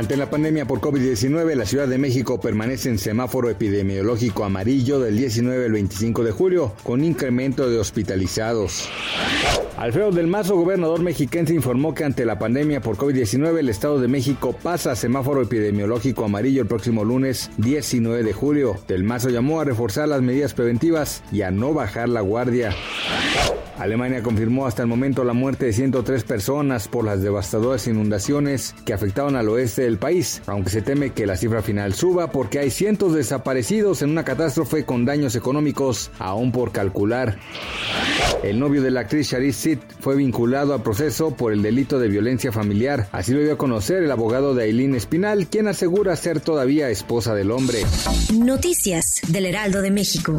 Ante la pandemia por COVID-19, la Ciudad de México permanece en semáforo epidemiológico amarillo del 19 al 25 de julio, con incremento de hospitalizados. Alfredo del Mazo, gobernador mexiquense, informó que ante la pandemia por COVID-19 el Estado de México pasa a semáforo epidemiológico amarillo el próximo lunes 19 de julio. Del Mazo llamó a reforzar las medidas preventivas y a no bajar la guardia. Alemania confirmó hasta el momento la muerte de 103 personas por las devastadoras inundaciones que afectaron al oeste del país, aunque se teme que la cifra final suba porque hay cientos desaparecidos en una catástrofe con daños económicos aún por calcular. El novio de la actriz Sharice Sid fue vinculado a proceso por el delito de violencia familiar. Así lo dio a conocer el abogado de Aileen Espinal, quien asegura ser todavía esposa del hombre. Noticias del Heraldo de México.